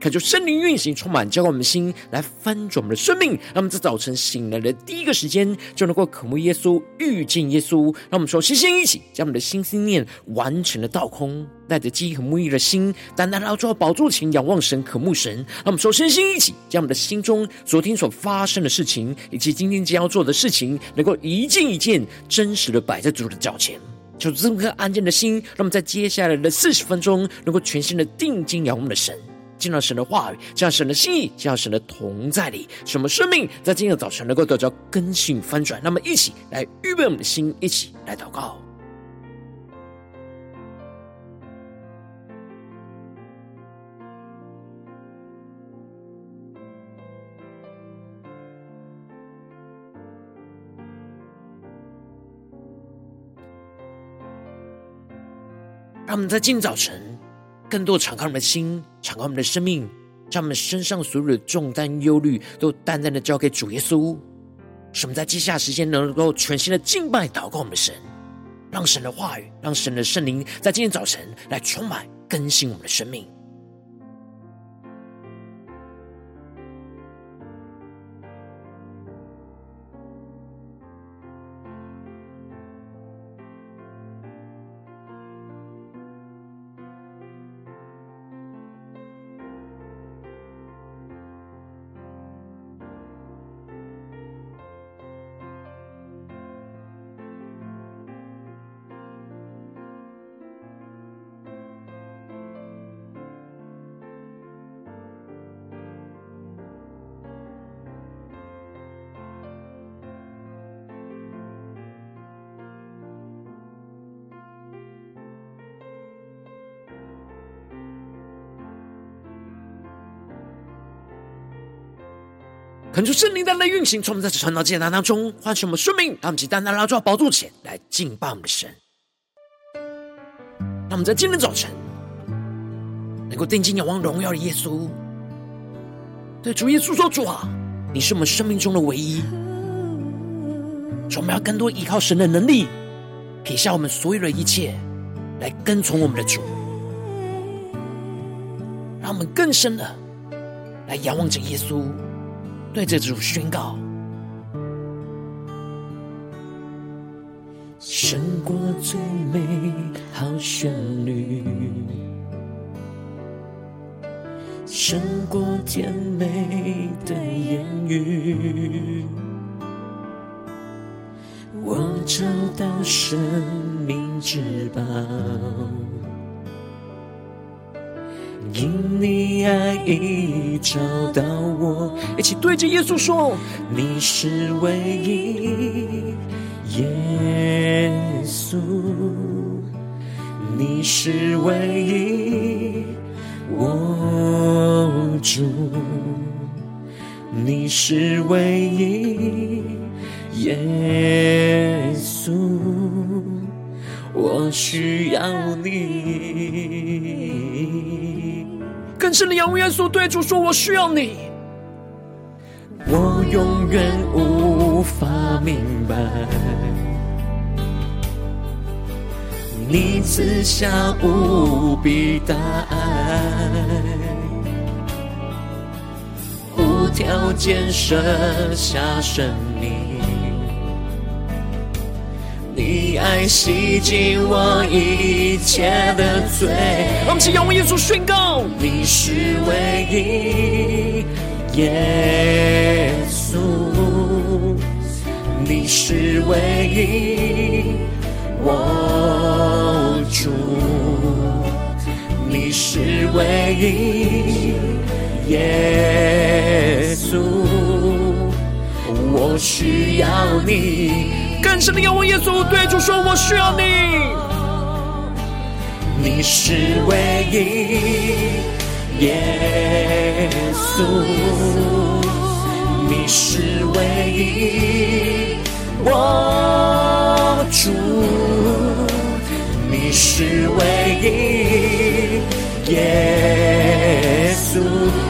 渴求圣灵运行，充满，浇灌我们的心，来翻转我们的生命。让我们在早晨醒来的第一个时间，就能够渴慕耶稣，遇见耶稣。让我们说，先先一起将我们的心思念完全的倒空，带着饥渴沐浴的心，单单来到宝座前仰望神，渴慕神。让我们说，先先一起将我们的心中昨天所发生的事情，以及今天将要做的事情，能够一件一件真实的摆在主的脚前。求这颗安静的心，让我们在接下来的四十分钟，能够全心的定睛仰望的神。进到神的话语，进到神的心意，进到神的同在里，什么生命在今天的早晨能够得到更新翻转。那么，一起来预备我们的心，一起来祷告。让我们在今早晨。更多敞开我们的心，敞开我们的生命，将我们身上所有的重担、忧虑都淡淡的交给主耶稣。使我们在接下来时间能够全新的敬拜、祷告我们的神，让神的话语、让神的圣灵在今天早晨来充满、更新我们的生命。恳求圣灵的来运行，从我们在这传道艰难当中唤醒我们生命，让我们起单单来到宝座前来敬拜我们的神。让我们在今天早晨能够定睛仰望荣耀的耶稣，对主耶稣说：“主啊，你是我们生命中的唯一。”我们要更多依靠神的能力，撇下我们所有的一切，来跟从我们的主，让我们更深的来仰望着耶稣。对这组宣告，着耶稣说：你是唯一，耶稣，你是唯一，我主，你是唯一，耶稣，我需要你。更深的仰望耶稣，对主说：“我需要你。”我永远无法明白，你赐下无比大爱，无条件舍下生命。你爱洗净我一切的罪，我们请仰望耶稣宣告：你是唯一，耶稣，你是唯一，我主，你是唯一，耶稣，我需要你。更深的仰望耶稣，对主说：“我需要你。”你是唯一，耶稣，你是唯一，我主，你是唯一，耶稣。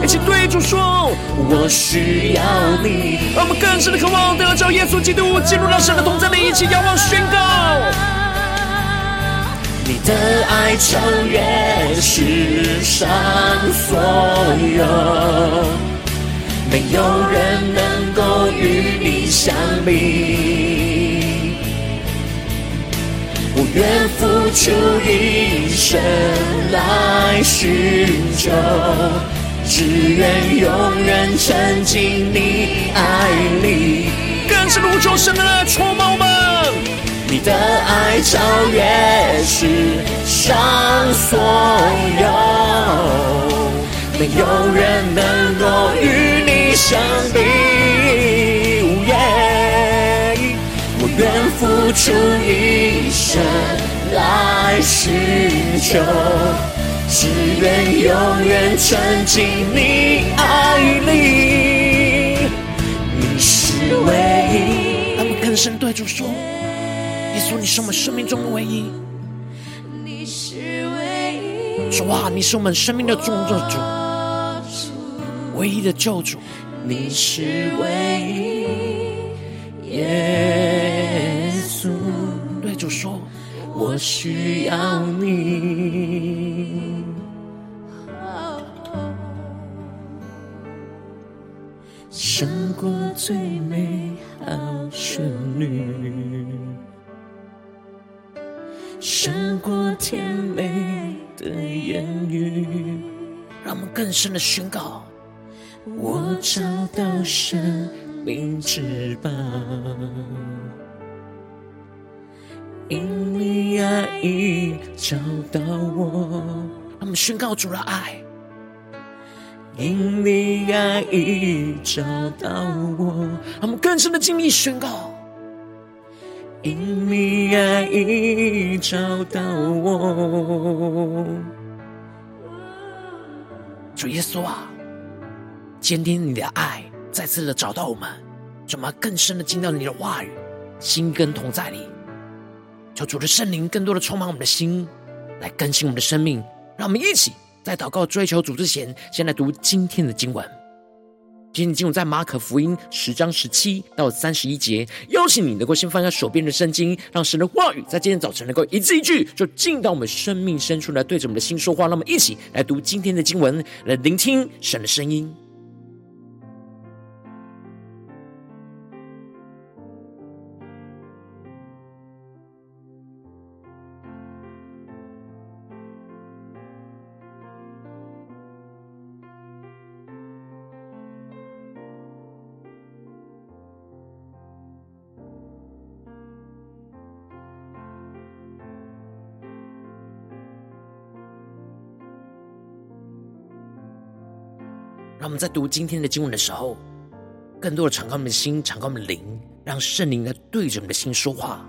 一起对主说：“我需要你。”让我们更深的渴望得着耶稣基督，进入到神的同在里，一起仰望宣告：的爱超越世上所有，没有人能够与你相比。我愿付出一生来寻求，只愿永远沉浸你爱里。更是如求神的爱充满我们，你的爱超越世上所有，没有人能够与你相比。我愿付出一生来寻求，只愿永远沉浸你爱里。你是唯一。让我更深对主说：稣，你是我们生命中的唯一。你是唯一。说哇，你是我们生命的中作主，唯一的救主。你是唯一。耶。稣。对主说我需要你，胜过最美好旋律，胜过甜美的言语，让我们更深的宣告：我找到生命之宝。因你爱已找到我，让我们宣告主的爱。因你爱已找到我，让我们更深的经历宣告。因你爱已找到我，主耶稣啊，坚定你的爱，再次的找到我们，怎么更深的进到你的话语，心跟同在里。求主的圣灵更多的充满我们的心，来更新我们的生命。让我们一起在祷告追求主之前，先来读今天的经文。今天的经文在马可福音十章十七到三十一节。邀请你能够先放下手边的圣经，让神的话语在今天早晨能够一字一句，就进到我们生命深处来，对着我们的心说话。那么一起来读今天的经文，来聆听神的声音。在读今天的经文的时候，更多的敞开我们的心，敞开我们的灵，让圣灵来对着我们的心说话。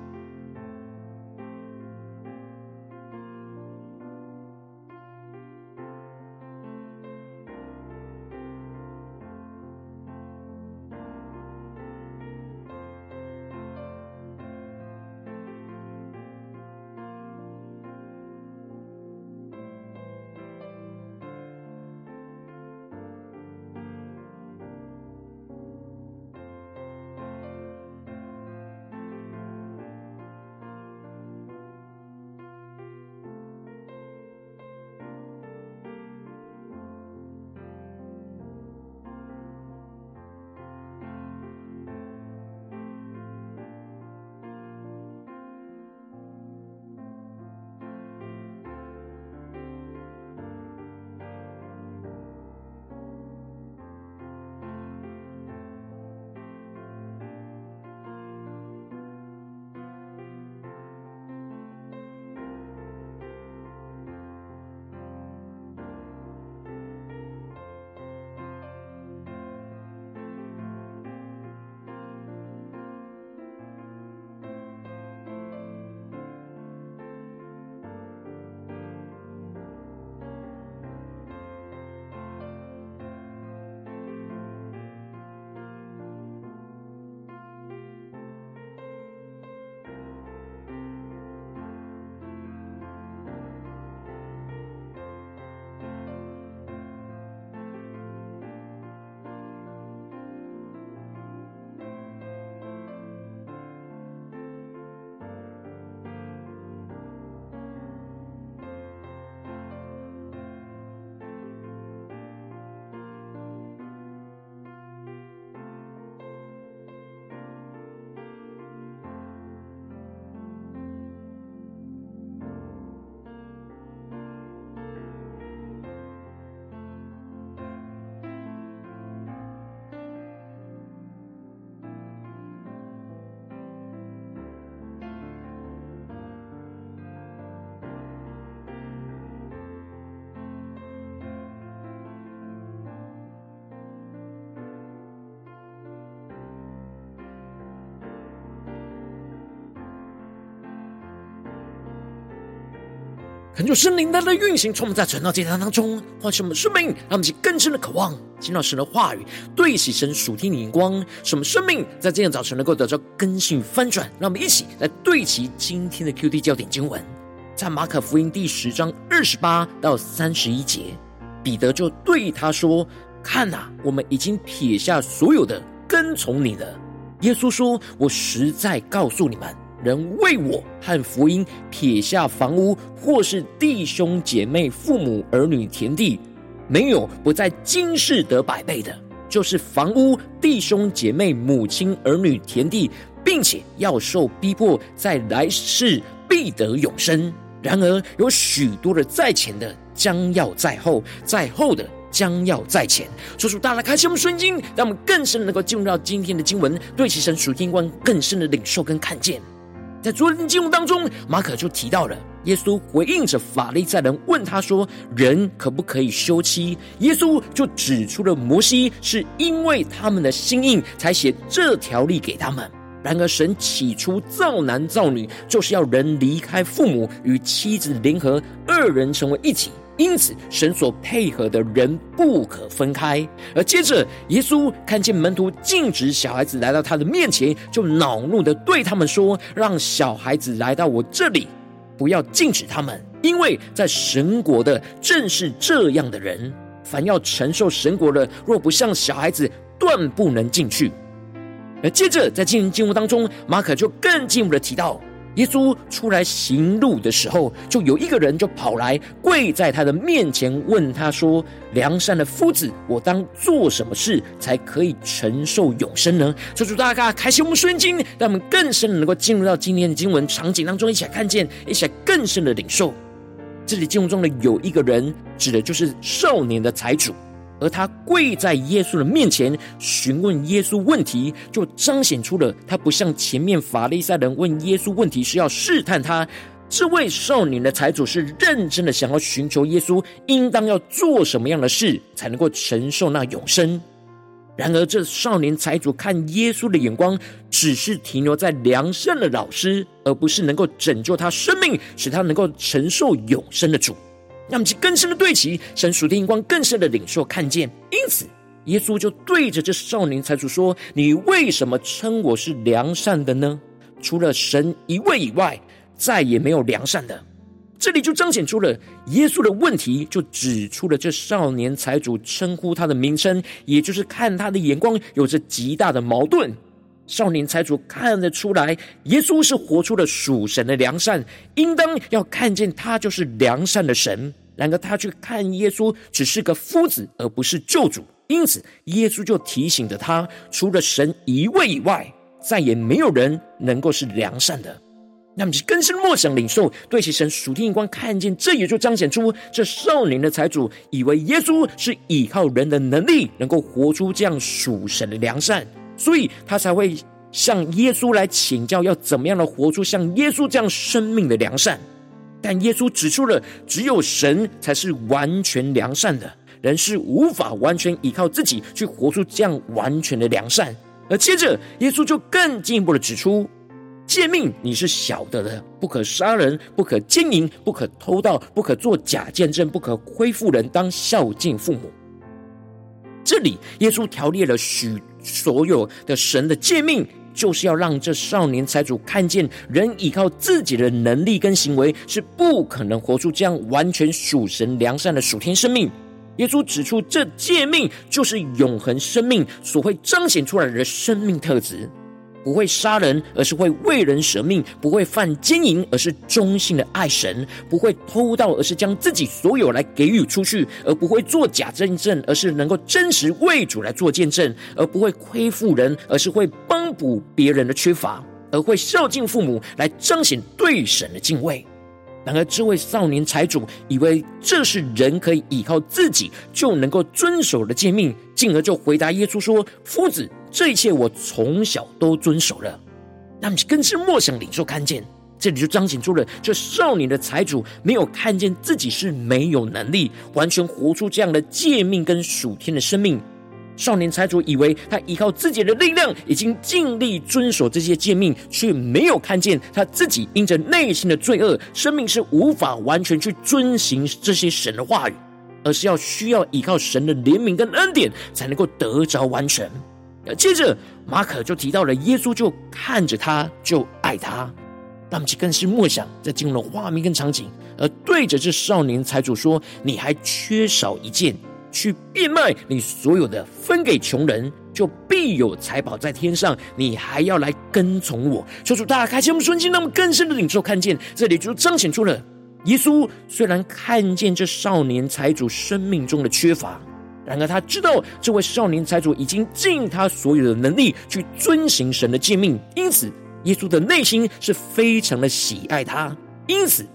恳求圣灵的运行，充满在传道祭坛当中，唤醒我们生命，让我们去更深的渴望听到神的话语，对齐神属天的眼光，使我们生命在这样早晨能够得到更新翻转。让我们一起来对齐今天的 QD 焦点经文，在马可福音第十章二十八到三十一节，彼得就对他说：“看呐，我们已经撇下所有的，跟从你了。”耶稣说：“我实在告诉你们。”人为我和福音撇下房屋，或是弟兄姐妹、父母儿女、田地，没有不在今世得百倍的，就是房屋、弟兄姐妹、母亲儿女、田地，并且要受逼迫，在来世必得永生。然而有许多的在前的，将要在后；在后的，将要在前。说出大家开启我们圣经，让我们更深能够进入到今天的经文，对其神属天观更深的领受跟看见。在昨天经文当中，马可就提到了耶稣回应着法利赛人问他说：“人可不可以休妻？”耶稣就指出了摩西是因为他们的心硬才写这条例给他们。然而神起初造男造女，就是要人离开父母与妻子联合，二人成为一体。因此，神所配合的人不可分开。而接着，耶稣看见门徒禁止小孩子来到他的面前，就恼怒的对他们说：“让小孩子来到我这里，不要禁止他们，因为在神国的正是这样的人。凡要承受神国的，若不像小孩子，断不能进去。”而接着，在经文经文当中，马可就更进一步的提到。耶稣出来行路的时候，就有一个人就跑来跪在他的面前，问他说：“良善的夫子，我当做什么事才可以承受永生呢？”求主大家开启我们圣经，让我们更深的能够进入到今天的经文场景当中，一起来看见，一起来更深的领受。这里经文中的有一个人，指的就是少年的财主。而他跪在耶稣的面前询问耶稣问题，就彰显出了他不像前面法利赛人问耶稣问题是要试探他。这位少年的财主是认真的想要寻求耶稣，应当要做什么样的事才能够承受那永生。然而，这少年财主看耶稣的眼光，只是停留在良善的老师，而不是能够拯救他生命，使他能够承受永生的主。让我们去更深的对齐神属天光，更深的领受看见。因此，耶稣就对着这少年财主说：“你为什么称我是良善的呢？除了神一位以外，再也没有良善的。”这里就彰显出了耶稣的问题，就指出了这少年财主称呼他的名称，也就是看他的眼光有着极大的矛盾。少年财主看得出来，耶稣是活出了属神的良善，应当要看见他就是良善的神。然而他去看耶稣只是个夫子，而不是救主。因此，耶稣就提醒着他：除了神一位以外，再也没有人能够是良善的。那么，更深默想领受，对其神属天眼光看见，这也就彰显出这少年的财主以为耶稣是依靠人的能力，能够活出这样属神的良善。所以他才会向耶稣来请教，要怎么样的活出像耶稣这样生命的良善。但耶稣指出了，只有神才是完全良善的，人是无法完全依靠自己去活出这样完全的良善。而接着，耶稣就更进一步的指出，诫命你是晓得的，不可杀人，不可奸淫，不可偷盗，不可作假见证，不可亏负人，当孝敬父母。这里，耶稣条列了许。所有的神的诫命，就是要让这少年财主看见，人依靠自己的能力跟行为是不可能活出这样完全属神良善的属天生命。耶稣指出，这诫命就是永恒生命所会彰显出来的生命特质。不会杀人，而是会为人舍命；不会犯奸淫，而是忠心的爱神；不会偷盗，而是将自己所有来给予出去；而不会作假见证，而是能够真实为主来做见证；而不会亏负人，而是会帮补别人的缺乏；而会孝敬父母，来彰显对神的敬畏。然而，这位少年财主以为这是人可以依靠自己就能够遵守的诫命，进而就回答耶稣说：“夫子，这一切我从小都遵守了。”那么，更是莫想领受看见，这里就彰显出了这少年的财主没有看见自己是没有能力完全活出这样的诫命跟属天的生命，少年财主以为他依靠自己的力量，已经尽力遵守这些诫命，却没有看见他自己因着内心的罪恶，生命是无法完全去遵行这些神的话语，而是要需要依靠神的怜悯跟恩典，才能够得着完全。接着马可就提到了耶稣就看着他，就爱他。那么，更是默想在进入了画面跟场景，而对着这少年财主说：“你还缺少一件。”去变卖你所有的，分给穷人，就必有财宝在天上。你还要来跟从我。求主大家开启我们顺境，让我们更深的领受看见，这里就彰显出了耶稣虽然看见这少年财主生命中的缺乏，然而他知道这位少年财主已经尽他所有的能力去遵行神的诫命，因此耶稣的内心是非常的喜爱他，因此。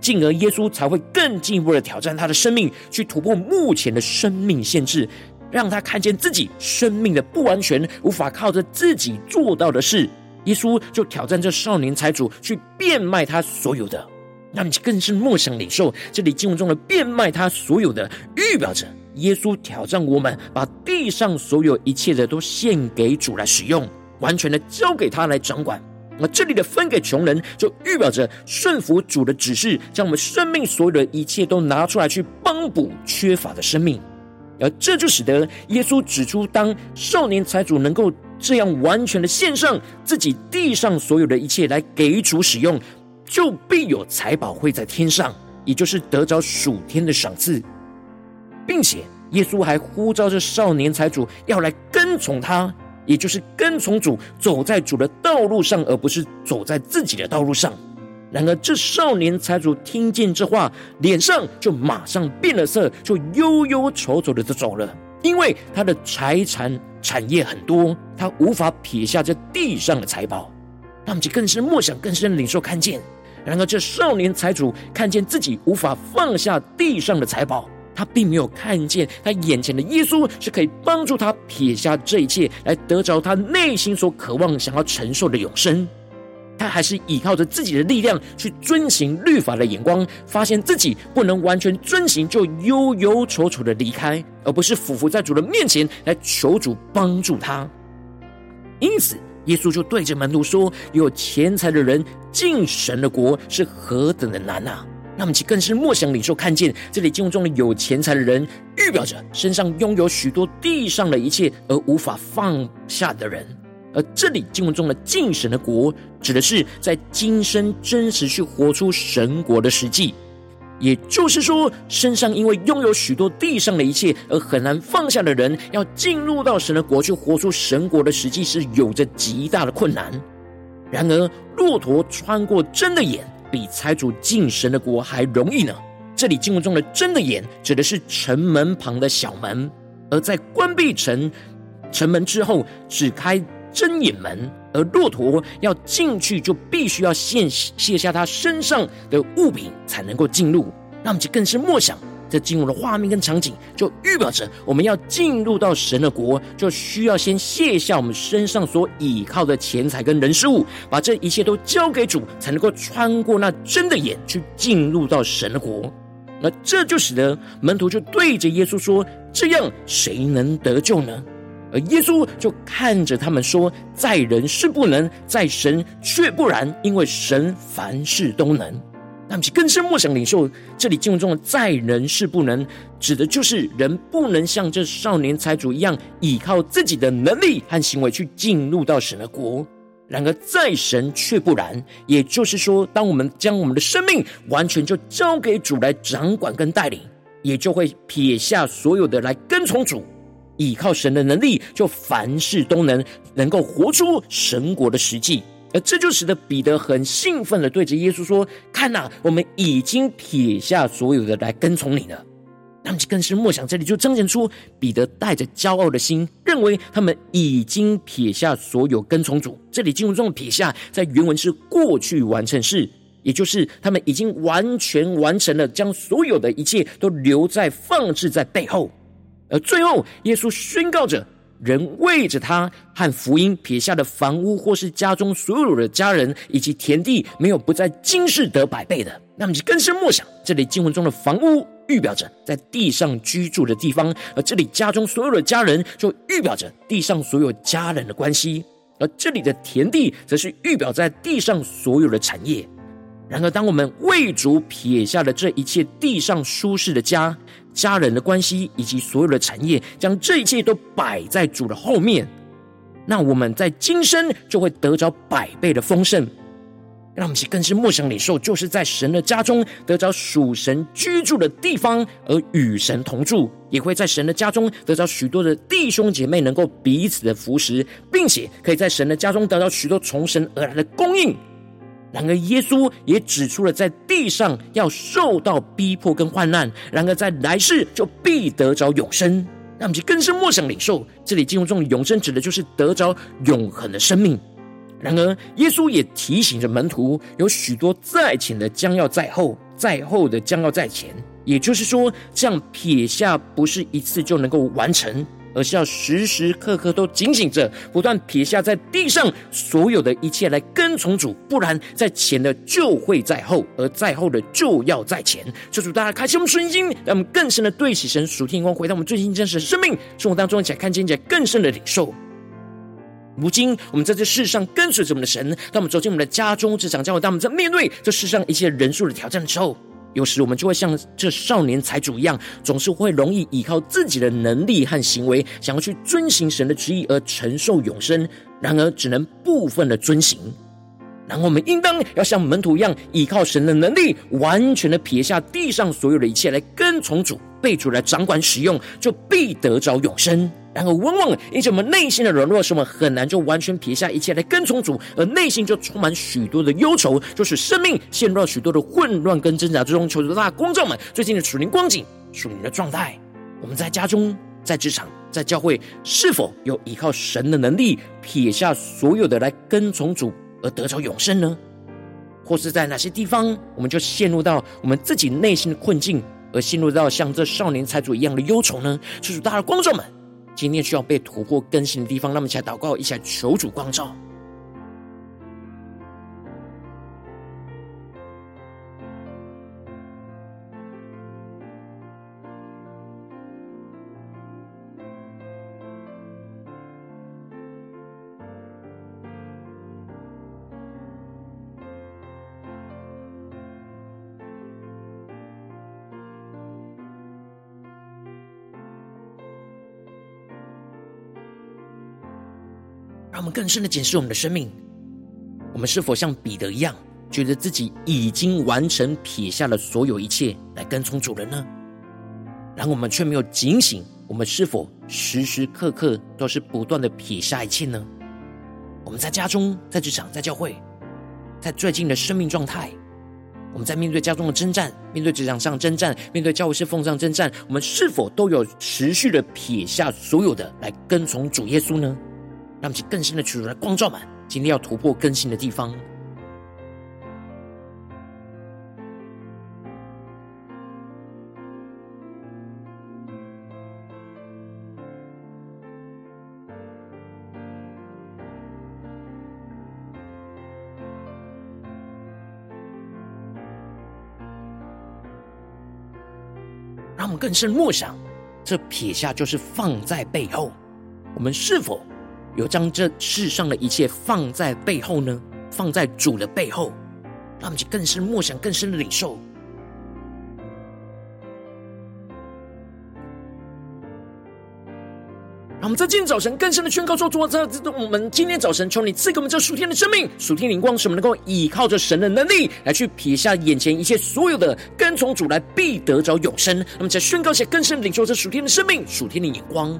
进而，耶稣才会更进一步的挑战他的生命，去突破目前的生命限制，让他看见自己生命的不完全，无法靠着自己做到的事。耶稣就挑战这少年财主去变卖他所有的，那你更是梦想领受。这里经文中的变卖他所有的，预表着耶稣挑战我们，把地上所有一切的都献给主来使用，完全的交给他来掌管。那这里的分给穷人，就预表着顺服主的指示，将我们生命所有的一切都拿出来去帮补缺乏的生命。而这就使得耶稣指出，当少年财主能够这样完全的献上自己地上所有的一切来给主使用，就必有财宝会在天上，也就是得着属天的赏赐，并且耶稣还呼召这少年财主要来跟从他。也就是跟从主，走在主的道路上，而不是走在自己的道路上。然而，这少年财主听见这话，脸上就马上变了色，就忧忧愁愁的就走了。因为他的财产产业很多，他无法撇下这地上的财宝。他们就更是默想，更深领受看见。然而，这少年财主看见自己无法放下地上的财宝。他并没有看见他眼前的耶稣是可以帮助他撇下这一切，来得着他内心所渴望、想要承受的永生。他还是依靠着自己的力量去遵行律法的眼光，发现自己不能完全遵行，就忧忧愁愁的离开，而不是俯伏在主的面前来求主帮助他。因此，耶稣就对着门徒说：“有钱财的人进神的国是何等的难啊！”那么，其更是默想领受看见，这里经文中的有钱财的人，预表着身上拥有许多地上的一切而无法放下的人；而这里经文中的进神的国，指的是在今生真实去活出神国的实际。也就是说，身上因为拥有许多地上的一切而很难放下的人，要进入到神的国去活出神国的实际，是有着极大的困难。然而，骆驼穿过针的眼。比财主进神的国还容易呢。这里经文中的“真的眼”指的是城门旁的小门，而在关闭城城门之后，只开真眼门，而骆驼要进去，就必须要卸卸下他身上的物品，才能够进入。那么就更是默想。这进入的画面跟场景，就预表着我们要进入到神的国，就需要先卸下我们身上所倚靠的钱财跟人事物，把这一切都交给主，才能够穿过那真的眼，去进入到神的国。那这就使得门徒就对着耶稣说：“这样谁能得救呢？”而耶稣就看着他们说：“在人是不能，在神却不然，因为神凡事都能。”那么，更深默想领受这里经文中的“在人是不能”，指的就是人不能像这少年财主一样，依靠自己的能力和行为去进入到神的国。然而，在神却不然。也就是说，当我们将我们的生命完全就交给主来掌管跟带领，也就会撇下所有的来跟从主，依靠神的能力，就凡事都能，能够活出神国的实际。而这就使得彼得很兴奋的对着耶稣说：“看呐，我们已经撇下所有的来跟从你了。”他们更是默想，这里就彰显出彼得带着骄傲的心，认为他们已经撇下所有跟从主。这里经文中的“撇下”在原文是过去完成式，也就是他们已经完全完成了，将所有的一切都留在放置在背后。而最后，耶稣宣告着。人为着他和福音撇下的房屋，或是家中所有的家人以及田地，没有不在今世得百倍的。那么，就更深默想，这里经文中的房屋，预表着在地上居住的地方，而这里家中所有的家人，就预表着地上所有家人的关系。而这里的田地，则是预表在地上所有的产业。然而，当我们为主撇下了这一切地上舒适的家、家人的关系以及所有的产业，将这一切都摆在主的后面，那我们在今生就会得着百倍的丰盛。让我们更是莫想领受，就是在神的家中得着属神居住的地方，而与神同住，也会在神的家中得着许多的弟兄姐妹，能够彼此的扶持，并且可以在神的家中得到许多从神而来的供应。然而，耶稣也指出了在地上要受到逼迫跟患难，然而在来世就必得着永生。让我们更是默想领受，这里经文中的永生指的就是得着永恒的生命。然而，耶稣也提醒着门徒，有许多在前的将要在后，在后的将要在前。也就是说，这样撇下不是一次就能够完成，而是要时时刻刻都警醒着，不断撇下在地上所有的一切来跟从主，不然在前的就会在后，而在后的就要在前。求主大家开启我们顺心，让我们更深的对起神属天光，回到我们最近真实的生命生活当中，一起来看见，一些更深的领受。如今，我们在这世上跟随着我们的神，当我们走进我们的家中、职场、教会，当我们在面对这世上一切人数的挑战的时候，有时我们就会像这少年财主一样，总是会容易依靠自己的能力和行为，想要去遵行神的旨意而承受永生，然而只能部分的遵行。然后我们应当要像门徒一样，依靠神的能力，完全的撇下地上所有的一切，来跟从主，被主来掌管使用，就必得着永生。然后，往往因着我们内心的软弱，使我们很难就完全撇下一切来跟从主，而内心就充满许多的忧愁，就使生命陷入了许多的混乱跟挣扎之中。求主大家光照们最近的属灵光景、属灵的状态，我们在家中、在职场、在教会，是否有依靠神的能力撇下所有的来跟从主？而得着永生呢？或是在哪些地方，我们就陷入到我们自己内心的困境，而陷入到像这少年财主一样的忧愁呢？求主，大家光照们，今天需要被突破更新的地方，那么起来祷告，一起来求主光照。更深的检视我们的生命，我们是否像彼得一样，觉得自己已经完成撇下了所有一切来跟从主人呢？然后我们却没有警醒，我们是否时时刻刻都是不断的撇下一切呢？我们在家中、在职场、在教会，在最近的生命状态，我们在面对家中的征战、面对职场上征战、面对教会是奉上征战，我们是否都有持续的撇下所有的来跟从主耶稣呢？让我们更深的取出来光照满，今天要突破更新的地方。让我们更深默想，这撇下就是放在背后，我们是否？有将这世上的一切放在背后呢？放在主的背后，让我们更深默想、更深的领受。让我们在今天早晨更深的宣告说：主啊，这我们今天早晨，求你赐给我们这属天的生命、属天灵光，使我们能够依靠着神的能力，来去撇下眼前一切所有的，跟从主来，必得着永生。那么，在宣告下更深的领受这属天的生命、属天的眼光。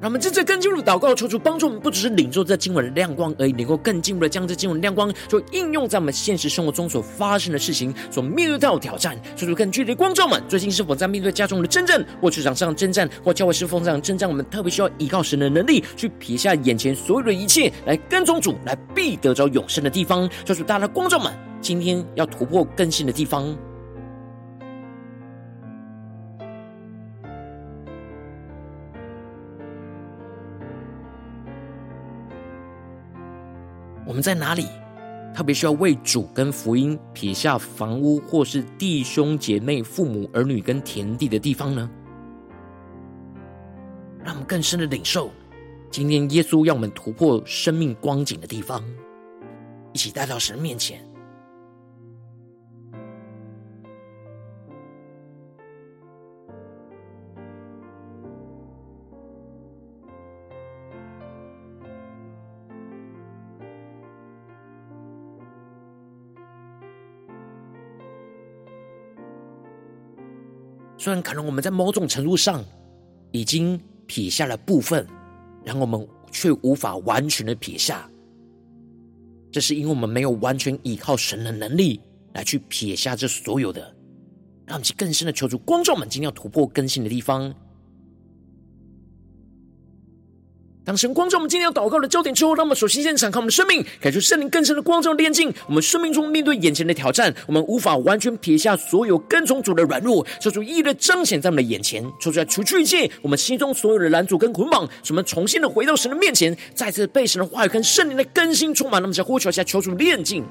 让我们接着更进入祷告，求主帮助我们，不只是领受这经文的亮光而已，能够更进一步的将这经文的亮光，就应用在我们现实生活中所发生的事情，所面对到的挑战。求主更具体的光照们，最近是否在面对家中的征战，或职场上征战，或教会侍奉上征战？我们特别需要依靠神的能力，去撇下眼前所有的一切，来跟从主，来必得着永生的地方。求主大家的光照们，今天要突破更新的地方。在哪里特别需要为主跟福音撇下房屋，或是弟兄姐妹、父母儿女跟田地的地方呢？让我们更深的领受，今天耶稣要我们突破生命光景的地方，一起带到神面前。虽然可能我们在某种程度上已经撇下了部分，然后我们却无法完全的撇下，这是因为我们没有完全依靠神的能力来去撇下这所有的，让其更深的求助光照我们今天要突破更新的地方。当神光照我们今天要祷告的焦点之后，让我们首先先敞开我们的生命，感受圣灵更深的光照炼净我们生命中面对眼前的挑战，我们无法完全撇下所有跟从主的软弱，求主一一的彰显在我们的眼前，求主来除去一切我们心中所有的拦阻跟捆绑，使我们重新的回到神的面前，再次被神的话语跟圣灵的更新充满。那么，在呼求下求主炼净。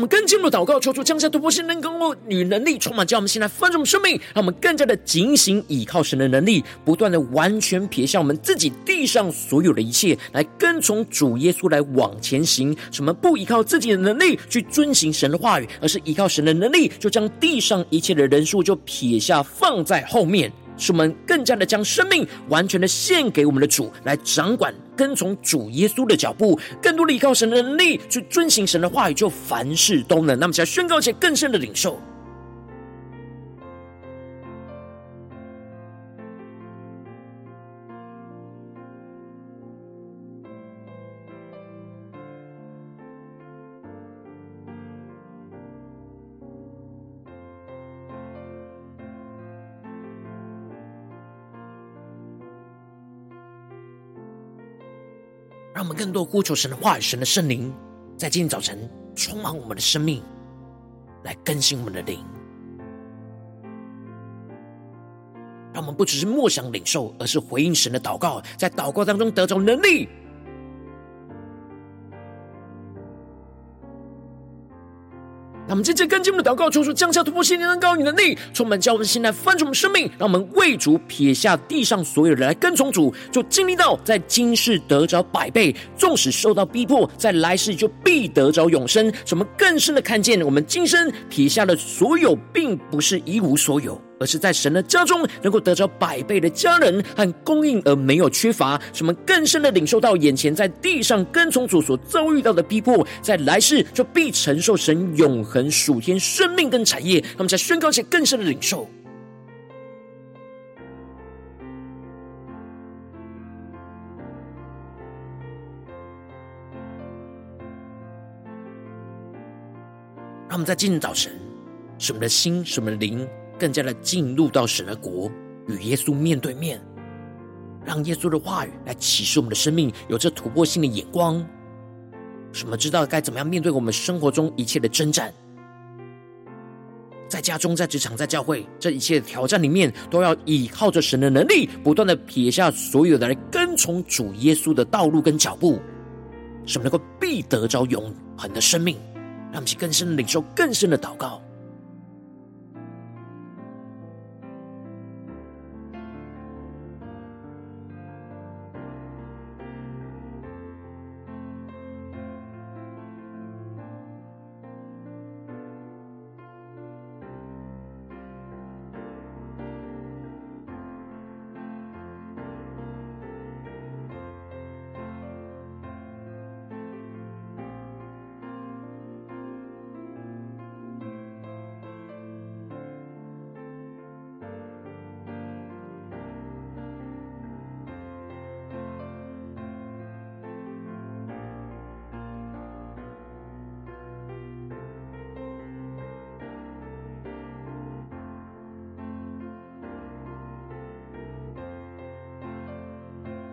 我们更进一步祷告，求主降下突破性能够与能力充满，叫我们现在丰盛生命，让我们更加的警醒，倚靠神的能力，不断的完全撇下我们自己地上所有的一切，来跟从主耶稣来往前行。什么不依靠自己的能力去遵行神的话语，而是依靠神的能力，就将地上一切的人数就撇下放在后面。使我们更加的将生命完全的献给我们的主，来掌管跟从主耶稣的脚步，更多的依靠神的能力去遵行神的话语，就凡事都能。那么，想宣告一些更深的领受。更多呼求神的话语，神的圣灵，在今天早晨充满我们的生命，来更新我们的灵。让我们不只是默想领受，而是回应神的祷告，在祷告当中得着能力。让我们接着跟进我们的祷告，求主降下突破性能高与能力，充满教会心来翻转我们生命。让我们为主撇下地上所有人来跟从主，就经历到在今世得着百倍，纵使受到逼迫，在来世就必得着永生。怎么更深的看见，我们今生撇下的所有，并不是一无所有。而是在神的家中能够得着百倍的家人和供应，而没有缺乏。使我们更深的领受到眼前在地上跟从主所遭遇到的逼迫，在来世就必承受神永恒属天生命跟产业。他们，在宣告一些更深的领受，让我们在今天早晨，使我们的心，使我们的灵。更加的进入到神的国，与耶稣面对面，让耶稣的话语来启示我们的生命，有着突破性的眼光，使我们知道该怎么样面对我们生活中一切的征战，在家中、在职场、在教会，这一切的挑战里面，都要依靠着神的能力，不断的撇下所有的来跟从主耶稣的道路跟脚步，使我们能够必得着永恒的生命，让我们去更深的领受更深的祷告。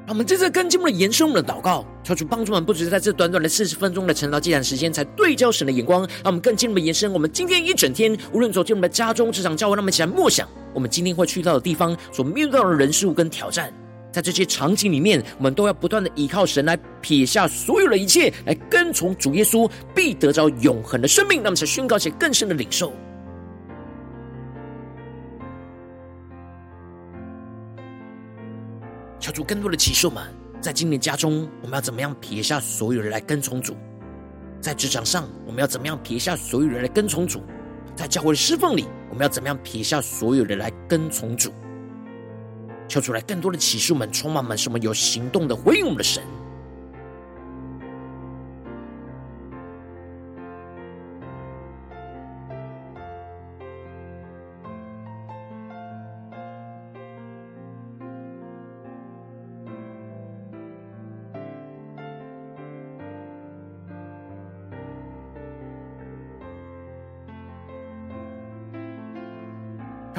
让我们接着更进一步的延伸我们的祷告，求主帮助我们，不只是在这短短的四十分钟的晨祷祭坛时间，才对焦神的眼光，让我们更进一步的延伸。我们今天一整天，无论走进我们的家中、职场、教会，让我们一起来默想，我们今天会去到的地方，所面对到的人事物跟挑战，在这些场景里面，我们都要不断的依靠神来撇下所有的一切，来跟从主耶稣，必得着永恒的生命。那么，才宣告一些更深的领受。更多的启示们，在今年家中，我们要怎么样撇下所有人来跟从主；在职场上，我们要怎么样撇下所有人来跟从主；在教会的侍奉里，我们要怎么样撇下所有人来跟从主。求出来更多的启示们，充满满什么有行动的回应我们的神。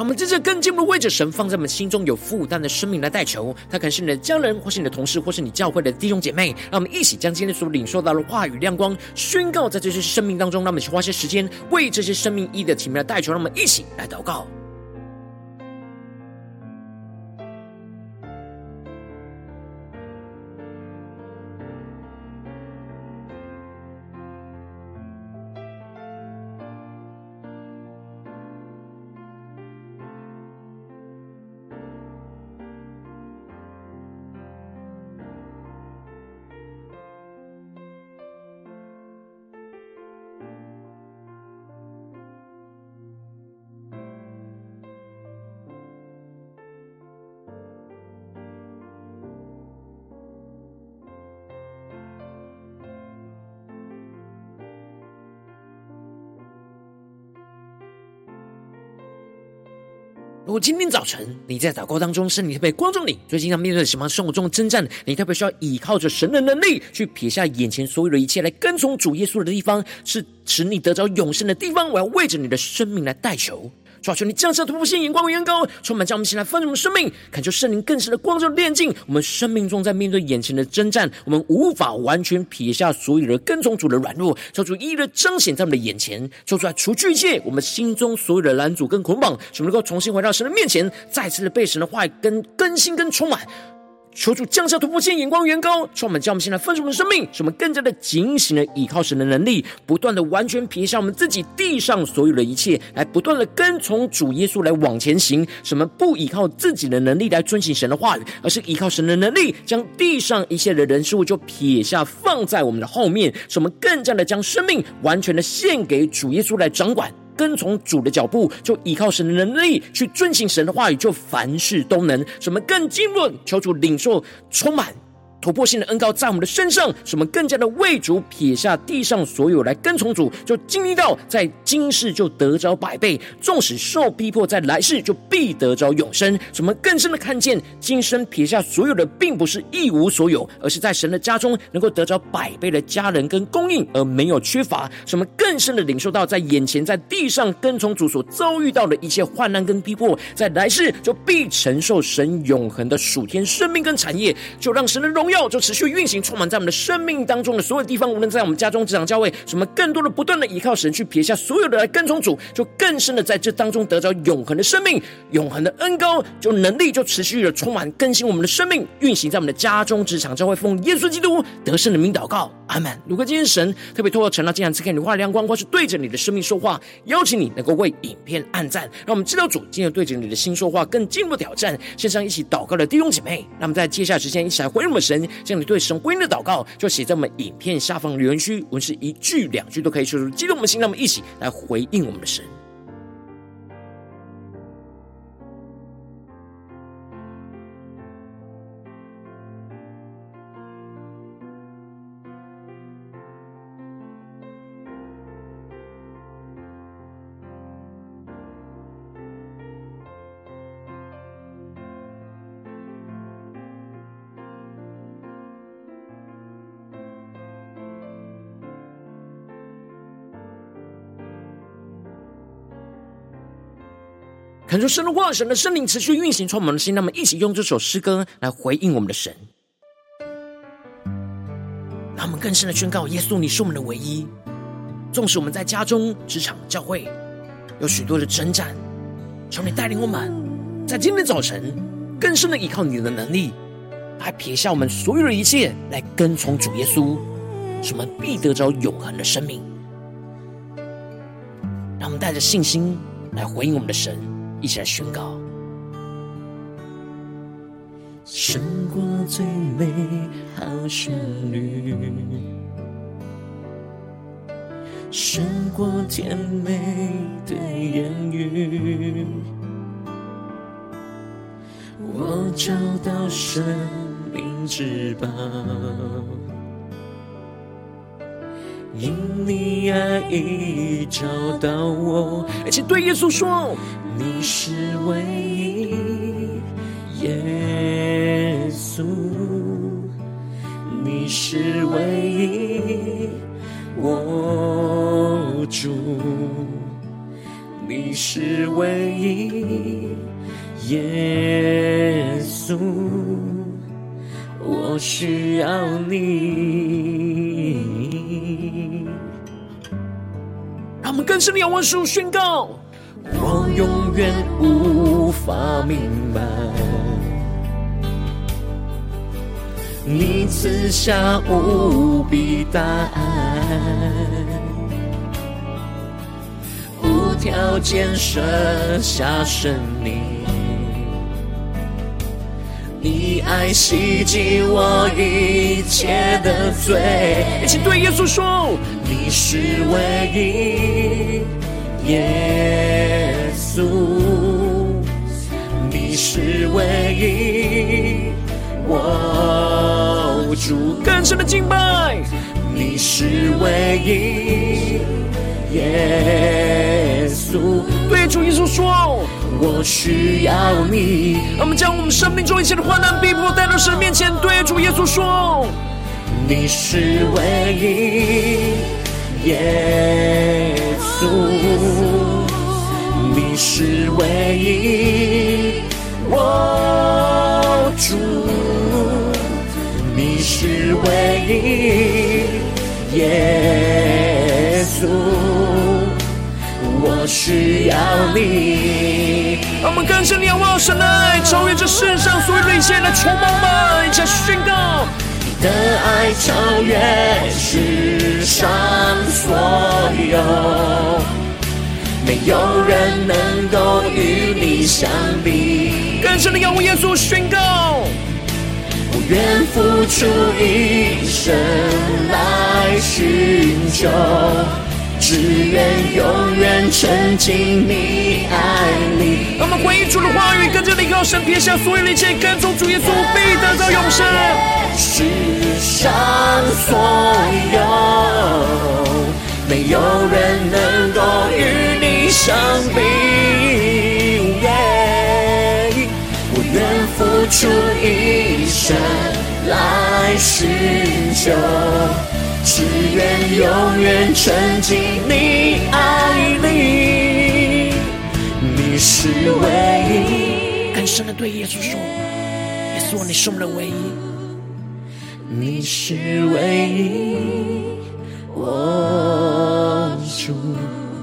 我们真正更进一步为着神放在我们心中有负担的生命来代求，他可能是你的家人，或是你的同事，或是你教会的弟兄姐妹。让我们一起将今天所领受到的话语亮光宣告在这些生命当中。让我们去花些时间为这些生命一的体面来代求。让我们一起来祷告。今天早晨你在祷告当中，圣灵特别关照你，最近要面对什么生活中的征战，你特别需要依靠着神的能力，去撇下眼前所有的一切，来跟从主耶稣的地方，是使你得着永生的地方。我要为着你的生命来代求。主啊，求你降下突破性眼光与恩膏，充满将我们现在丰盛的生命，恳求圣灵更深的光照炼净我们生命中，在面对眼前的征战，我们无法完全撇下所有的跟从主的软弱，求主一一的彰显在我们的眼前，求主来除去一切我们心中所有的拦阻跟捆绑，使我们能够重新回到神的面前，再次的被神的话语跟更新跟充满。求主降下突破性眼光，远高，充满将我们现在丰盛的生命，使我们更加的警醒的倚靠神的能力，不断的完全撇下我们自己地上所有的一切，来不断的跟从主耶稣来往前行。使我们不依靠自己的能力来遵行神的话语，而是依靠神的能力，将地上一切的人事物就撇下，放在我们的后面，使我们更加的将生命完全的献给主耶稣来掌管。跟从主的脚步，就依靠神的能力去遵行神的话语，就凡事都能。什么更经纶，求主领受充满。突破性的恩膏在我们的身上，使我们更加的为主撇下地上所有来跟从主，就经历到在今世就得着百倍，纵使受逼迫，在来世就必得着永生。使我们更深的看见，今生撇下所有的，并不是一无所有，而是在神的家中能够得着百倍的家人跟供应，而没有缺乏。使我们更深的领受到，在眼前在地上跟从主所遭遇到的一切患难跟逼迫，在来世就必承受神永恒的属天生命跟产业，就让神的荣。要就持续运行，充满在我们的生命当中的所有地方，无论在我们家中、职场、教会，什么更多的不断的依靠神，去撇下所有的来跟从主，就更深的在这当中得着永恒的生命、永恒的恩膏，就能力就持续的充满更新我们的生命，运行在我们的家中、职场、教会，奉耶稣基督得胜的名祷告，阿门。如果今天神特别透过晨祷祭坛赐给你话亮光，或是对着你的生命说话，邀请你能够为影片按赞，让我们知道主今天对着你的心说话，更进一步挑战线上一起祷告的弟兄姐妹，那么在接下来时间一起来回应我们神。这样你对神回应的祷告，就写在我们影片下方留言区，文是一句两句都可以说出，激动我们的心，让我们一起来回应我们的神。恳求神的话，神的圣灵持续运行，充满我们的心。那么，一起用这首诗歌来回应我们的神。让我们更深的宣告：耶稣，你是我们的唯一。纵使我们在家中、职场、教会有许多的征战，求你带领我们，在今天早晨更深的依靠你的能力，来撇下我们所有的一切，来跟从主耶稣，使我们必得着永恒的生命。让我们带着信心来回应我们的神，一起来宣告。胜过最美好旋律，胜过甜美的言语，我找到生命之宝，因你爱已找到我，而且对耶稣说，你是唯一。耶稣，你是唯一，我主，你是唯一，耶稣，我需要你。让我们更深的仰望主宣告，我永远无法明白。你赐下无比大爱，无条件舍下生命，你爱洗净我一切的罪。一起对耶稣说：你是唯一，耶稣，你是唯一，我。主更深的敬拜，你是唯一，耶稣。对主耶稣说，我需要你。我们将我们生命中一切的患难、逼迫带到神面前，对主耶稣说，你是唯一，耶稣，你是唯一，我主。你是唯一，耶稣，我需要你。让我们更深的仰望神的爱，超越这世上所有的一切来充满吗？一起来宣告，你的爱超越世上所有，没有人能够与你相比。更深的仰望耶稣宣告。我愿付出一生来寻求，只愿永远沉浸你爱里。让我们回应主的话语，跟着你高声撇下所有的一切，跟从主耶稣，必得到永生。世上所有，没有人能够与你相比。付出一生来寻求，只愿永远沉浸你爱里。你是唯一。更深的对耶稣说：“耶稣，你是我们的唯一。你是唯一，我主。”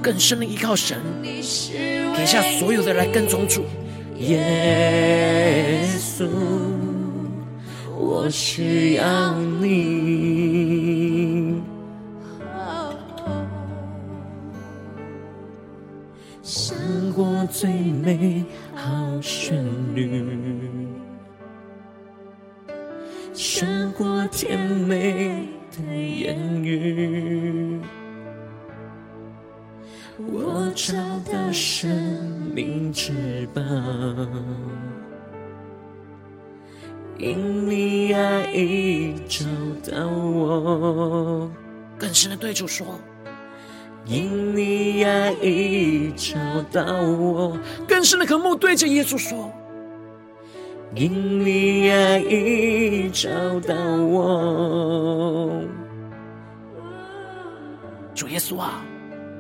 更深的依靠神，撇下所有的来跟从主。耶稣，我需要你。胜过最美好旋律，胜过甜美的言语。我找到生命之宝，因你爱已找到我。更深的对主说，因你爱已找到我。更深的渴慕对着耶稣说，因你爱已找到我。主耶稣啊，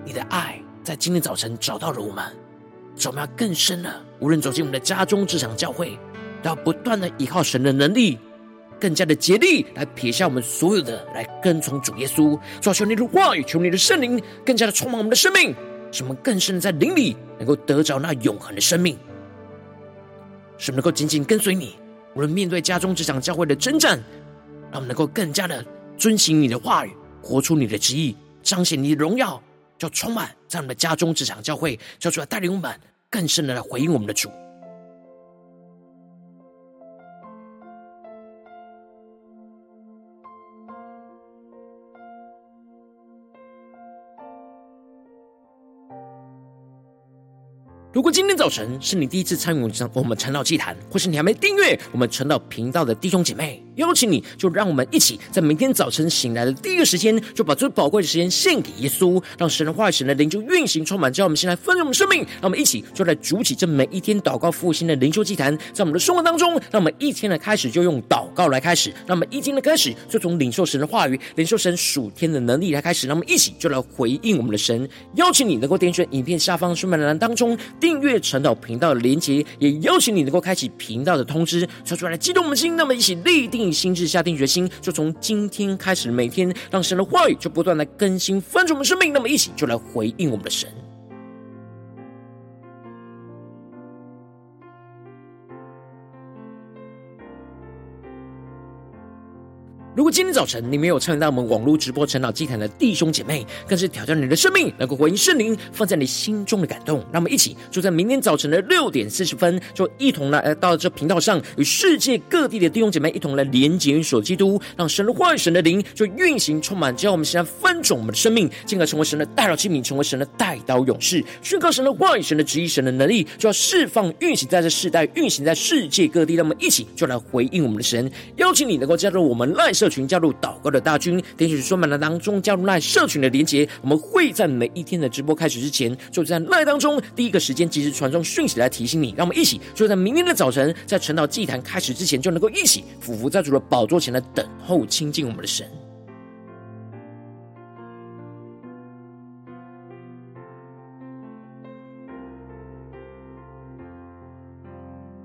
你的爱。在今天早晨找到了我们，我们要更深的，无论走进我们的家中、职场、教会，都要不断的依靠神的能力，更加的竭力来撇下我们所有的，来跟从主耶稣。主啊，求你的话语，求你的圣灵，更加的充满我们的生命，使我们更深的在灵里能够得着那永恒的生命，使我们能够紧紧跟随你。无论面对家中、职场、教会的征战，让我们能够更加的遵行你的话语，活出你的旨意，彰显你的荣耀，就充满在我们的家中、职场、教会，叫出来带领我们更深的来回应我们的主。如果今天早晨是你第一次参与我们晨祷祭坛，或是你还没订阅我们晨祷频道的弟兄姐妹，邀请你就让我们一起在明天早晨醒来的第一个时间，就把最宝贵的时间献给耶稣，让神的话语、神的灵就运行充满，叫我们先来分盛我们生命。让我们一起就来筑起这每一天祷告复兴的灵修祭坛，在我们的生活当中，让我们一天的开始就用祷告来开始，那我们一天的开始就从领受神的话语、领受神属天的能力来开始。让我们一起就来回应我们的神。邀请你能够点选影片下方说明栏当中。订阅晨祷频道的连结，也邀请你能够开启频道的通知，说出来激动我们的心。那么一起立定心智，下定决心，就从今天开始，每天让神的话语就不断的更新翻转我们生命。那么一起就来回应我们的神。如果今天早晨你没有参与到我们网络直播晨祷祭坛的弟兄姐妹，更是挑战你的生命，能够回应圣灵放在你心中的感动。让我们一起就在明天早晨的六点四十分，就一同来到这频道上，与世界各地的弟兄姐妹一同来连接与守基督，让神的话语、神的灵就运行充满，只要我们现在翻转我们的生命，进而成为神的代祷器皿，成为神的代祷勇士，宣告神的话语、神的旨意、神的能力，就要释放运行在这世代，运行在世界各地。让我们一起就来回应我们的神，邀请你能够加入我们赖神社群，加入祷告的大军，点击说明栏当中加入那社群的连结。我们会在每一天的直播开始之前，就在赖当中第一个时间及时传送讯息来提醒你。让我们一起就在明天的早晨，在晨祷祭坛开始之前，就能够一起俯伏在主的宝座前来等候亲近我们的神。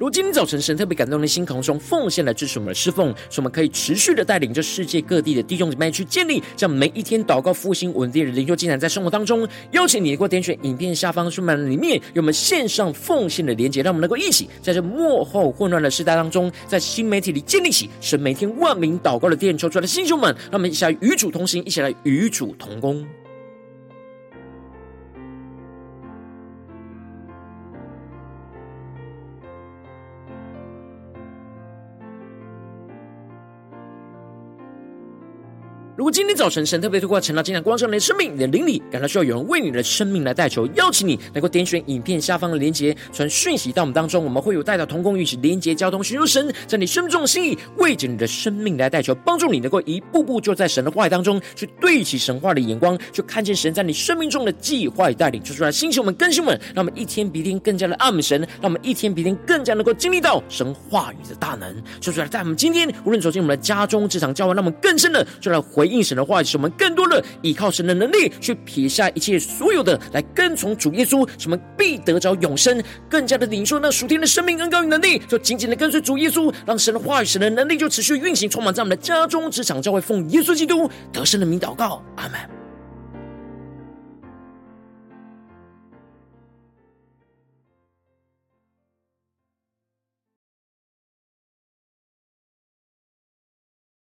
如今早晨，神特别感动的心，从中奉献来支持我们的侍奉，使我们可以持续的带领着世界各地的弟兄姊妹去建立这样每一天祷告复兴稳定的灵修进展，在生活当中，邀请你能够点选影片下方说明里面有我们线上奉献的连结，让我们能够一起在这幕后混乱的时代当中，在新媒体里建立起神每天万名祷告的殿，求出来的弟兄们，让我们一起来与主同行，一起来与主同工。今天早晨神特别透过晨祷祭坛光照你的生命，你的灵里感到需要有人为你的生命来代求，邀请你能够点选影片下方的连结，传讯息到我们当中，我们会有带到同工一起连结交通，寻求神在你生命中的心意，为着你的生命来代求，帮助你能够一步步就在神的话语当中去对齐神话的眼光，去看见神在你生命中的计划与带领，就出来兴起我们更新我们，让我们一天比一天更加的爱神，让我们一天比一天更加能够经历到神话语的大能，就出来在我们今天无论走进我们的家中、职场、教会，让我们更深的就来回应。神的话语，使我们更多的依靠神的能力，去撇下一切所有的，来跟从主耶稣，使我们必得着永生，更加的领受那属天的生命恩膏与能力，就紧紧的跟随主耶稣，让神的话语、神的能力就持续运行，充满在我们的家中、职场、教会，奉耶稣基督得胜的名祷告，阿门。